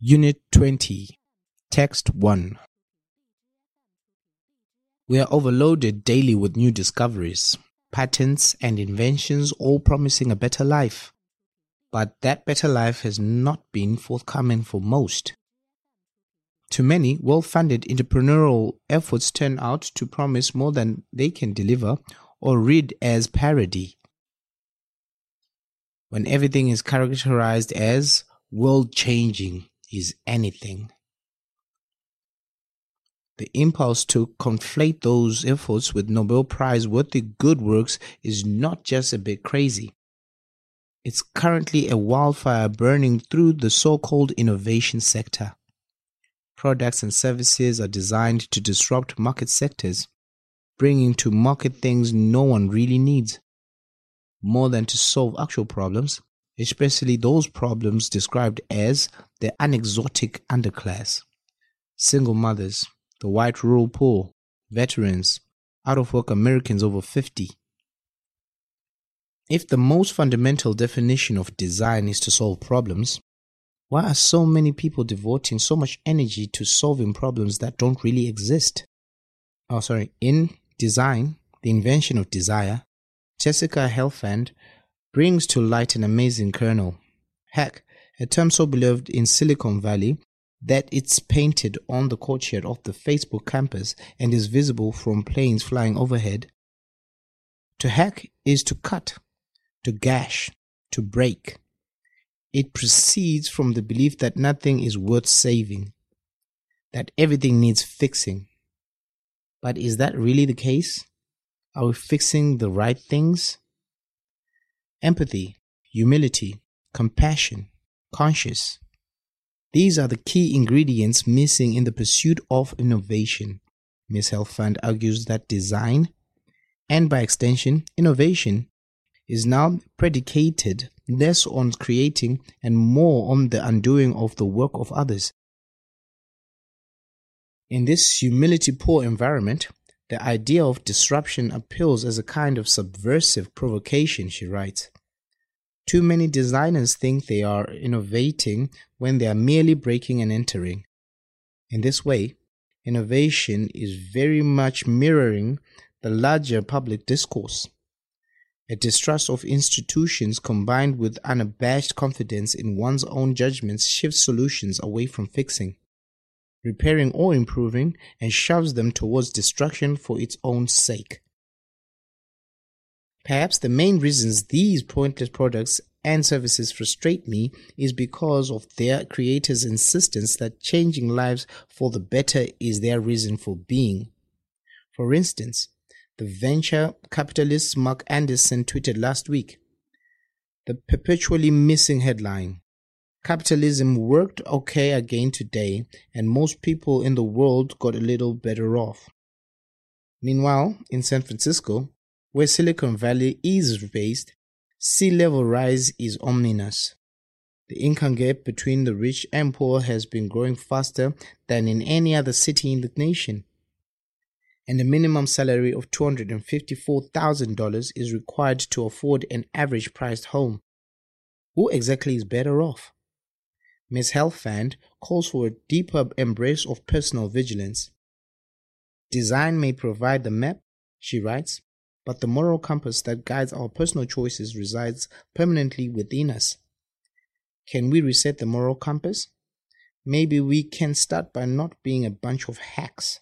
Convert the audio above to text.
Unit 20, Text 1. We are overloaded daily with new discoveries, patents, and inventions, all promising a better life. But that better life has not been forthcoming for most. To many, well funded entrepreneurial efforts turn out to promise more than they can deliver or read as parody. When everything is characterized as world changing is anything. The impulse to conflate those efforts with Nobel Prize worthy good works is not just a bit crazy. It's currently a wildfire burning through the so called innovation sector. Products and services are designed to disrupt market sectors, bringing to market things no one really needs. More than to solve actual problems, especially those problems described as the unexotic underclass, single mothers, the white rural poor, veterans, out of work Americans over 50. If the most fundamental definition of design is to solve problems, why are so many people devoting so much energy to solving problems that don't really exist? Oh, sorry. In Design, the invention of desire, Jessica Helfand brings to light an amazing kernel. Hack, a term so beloved in Silicon Valley that it's painted on the courtyard of the Facebook campus and is visible from planes flying overhead. To hack is to cut, to gash, to break. It proceeds from the belief that nothing is worth saving, that everything needs fixing. But is that really the case? Are we fixing the right things? Empathy, humility, compassion, conscious. These are the key ingredients missing in the pursuit of innovation. Ms. Helfand argues that design, and by extension, innovation, is now predicated less on creating and more on the undoing of the work of others. In this humility poor environment, the idea of disruption appeals as a kind of subversive provocation, she writes. Too many designers think they are innovating when they are merely breaking and entering. In this way, innovation is very much mirroring the larger public discourse. A distrust of institutions combined with unabashed confidence in one's own judgments shifts solutions away from fixing, repairing or improving, and shoves them towards destruction for its own sake. Perhaps the main reasons these pointless products and services frustrate me is because of their creators' insistence that changing lives for the better is their reason for being. For instance, the venture capitalist Marc Andreessen tweeted last week the perpetually missing headline Capitalism worked okay again today, and most people in the world got a little better off. Meanwhile, in San Francisco, where Silicon Valley is based, sea level rise is ominous. The income gap between the rich and poor has been growing faster than in any other city in the nation. And a minimum salary of $254,000 is required to afford an average priced home. Who exactly is better off? Ms. Helfand calls for a deeper embrace of personal vigilance. Design may provide the map, she writes, but the moral compass that guides our personal choices resides permanently within us. Can we reset the moral compass? Maybe we can start by not being a bunch of hacks.